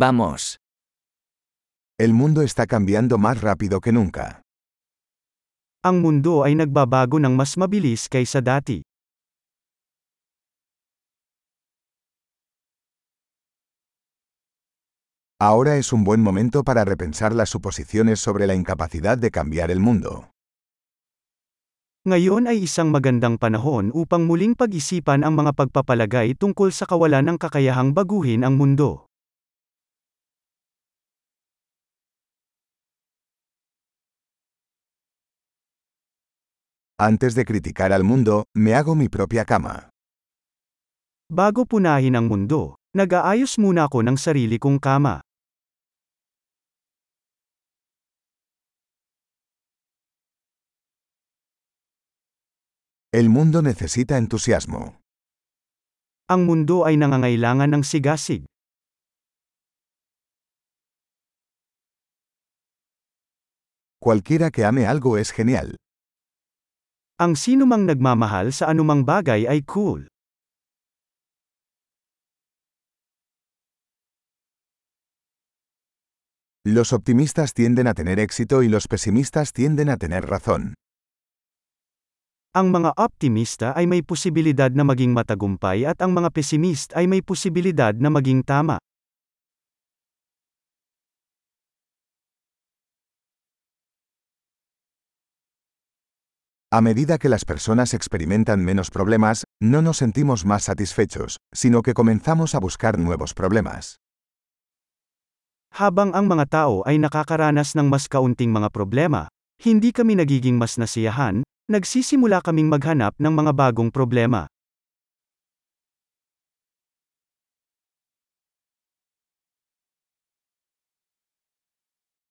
Vamos. El mundo está cambiando más rápido que nunca. Ang mundo ay nagbabago ng mas mabilis kaysa dati. Ahora es un buen momento para repensar las suposiciones sobre la incapacidad de cambiar el mundo. Ngayon ay isang magandang panahon upang muling pag-isipan ang mga pagpapalagay tungkol sa kawalan ng kakayahang baguhin ang mundo. Antes de criticar al mundo, me hago mi propia cama. Bago punahin ang mundo, nag-aayos muna ako ng sarili kong kama. El mundo necesita entusiasmo. Ang mundo ay nangangailangan ng sigasig. Cualquiera que ame algo es genial. Ang sinumang nagmamahal sa anumang bagay ay cool. Los optimistas tienden a tener éxito y los pesimistas tienden a tener razón. Ang mga optimista ay may posibilidad na maging matagumpay at ang mga pesimist ay may posibilidad na maging tama. A medida que las personas experimentan menos problemas, no nos sentimos más satisfechos, sino que comenzamos a buscar nuevos problemas. Habang ang mga tao ay nakakaranas ng mas kaunting mga problema, hindi kami nagiging mas nasiyahan, nagsisimula kaming maghanap ng mga bagong problema.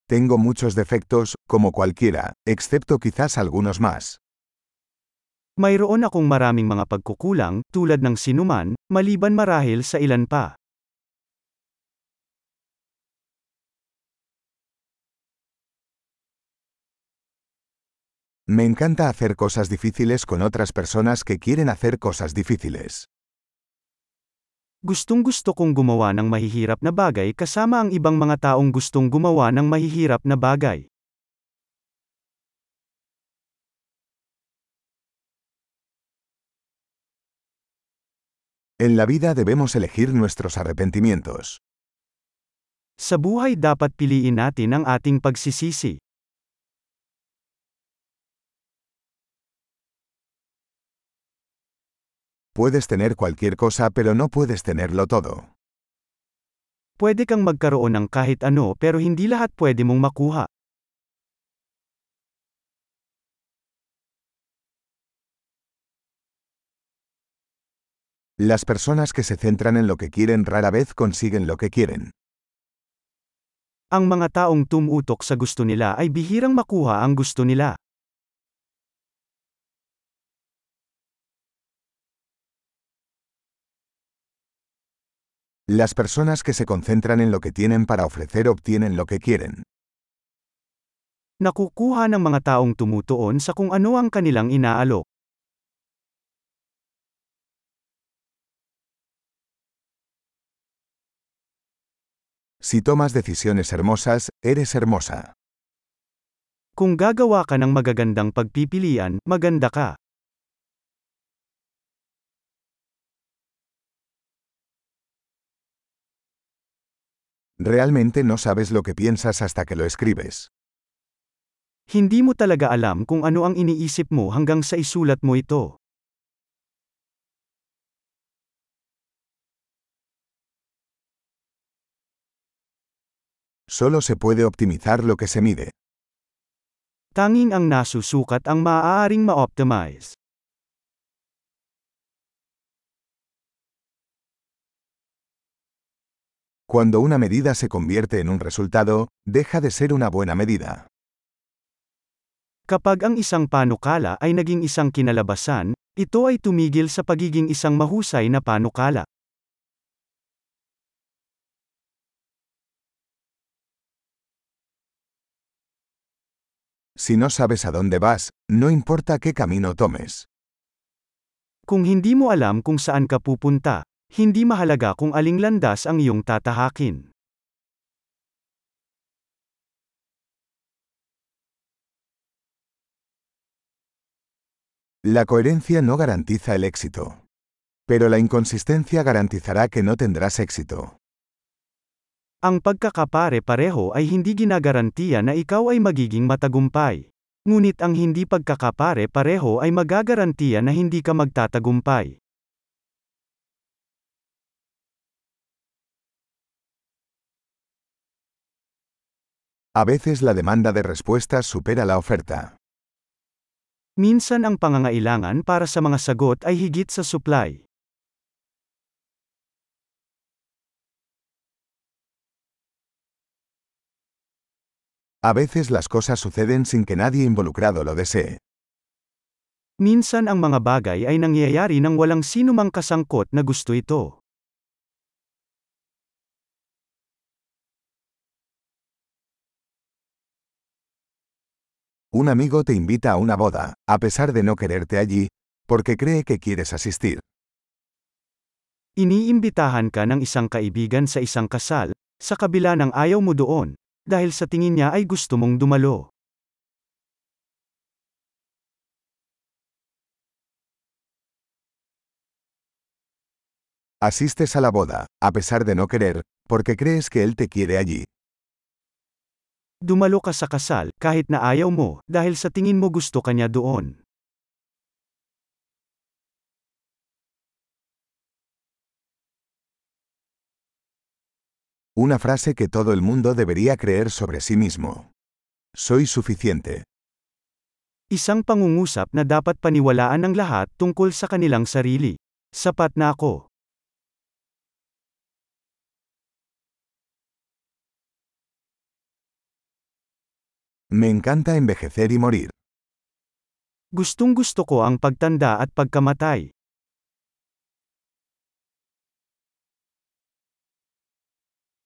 Tengo muchos defectos, como cualquiera, excepto quizás algunos más. Mayroon akong maraming mga pagkukulang, tulad ng sinuman, maliban marahil sa ilan pa. Me encanta hacer cosas difíciles con otras personas que quieren hacer cosas difíciles. Gustong gusto kong gumawa ng mahihirap na bagay kasama ang ibang mga taong gustong gumawa ng mahihirap na bagay. En la vida debemos elegir nuestros arrepentimientos. Sa buhay dapat piliin natin ang ating pagsisisi. Puedes tener cualquier cosa pero no puedes tenerlo todo. Pwede kang magkaroon ng kahit ano pero hindi lahat pwede mong makuha. Las personas que se centran en lo que quieren rara vez consiguen lo que quieren. Ang mga taong tumutok sa gusto nila ay bihirang makuha ang gusto nila. Las personas que se concentran en lo que tienen para ofrecer obtienen lo que quieren. Nakukuha ng mga taong tumutuon sa kung ano ang kanilang inaalok. Si tomas decisiones hermosas, eres hermosa. Kung gagawa ka ng magagandang pagpipilian, maganda ka. Realmente no sabes lo que piensas hasta que lo escribes. Hindi mo talaga alam kung ano ang iniisip mo hanggang sa isulat mo ito. Solo se puede optimizar lo que se mide. Tanging ang nasusukat ang maaaring ma-optimize. Cuando una medida se convierte en un resultado, deja de ser una buena medida. Kapag ang isang panukala ay naging isang kinalabasan, ito ay tumigil sa pagiging isang mahusay na panukala. Si no sabes a dónde vas, no importa qué camino tomes. La coherencia no garantiza el éxito. Pero la inconsistencia garantizará que no tendrás éxito. Ang pagkakapare-pareho ay hindi ginagarantiya na ikaw ay magiging matagumpay. Ngunit ang hindi pagkakapare-pareho ay magagarantiya na hindi ka magtatagumpay. A veces la demanda de respuestas supera la oferta. Minsan ang pangangailangan para sa mga sagot ay higit sa supply. A veces las cosas suceden sin que nadie involucrado lo desee. Minsan ang mga bagay ay nangyayari nang walang sinumang kasangkot na gusto ito. Un amigo te invita a una boda, a pesar de no quererte allí, porque cree que quieres asistir. Iniimbitahan ka ng isang kaibigan sa isang kasal, sa kabila ng ayaw mo doon, dahil sa tingin niya ay gusto mong dumalo. Asistes a la boda, a pesar de no querer, porque crees que él te quiere allí. Dumalo ka sa kasal, kahit na ayaw mo, dahil sa tingin mo gusto kanya doon. Una frase que todo el mundo debería creer sobre sí mismo. Soy suficiente. Isang pangungusap na dapat paniwalaan ng lahat tungkol sa kanilang sarili. Sapat na ako. Me encanta envejecer y morir. Gustong gusto ko ang pagtanda at pagkamatay.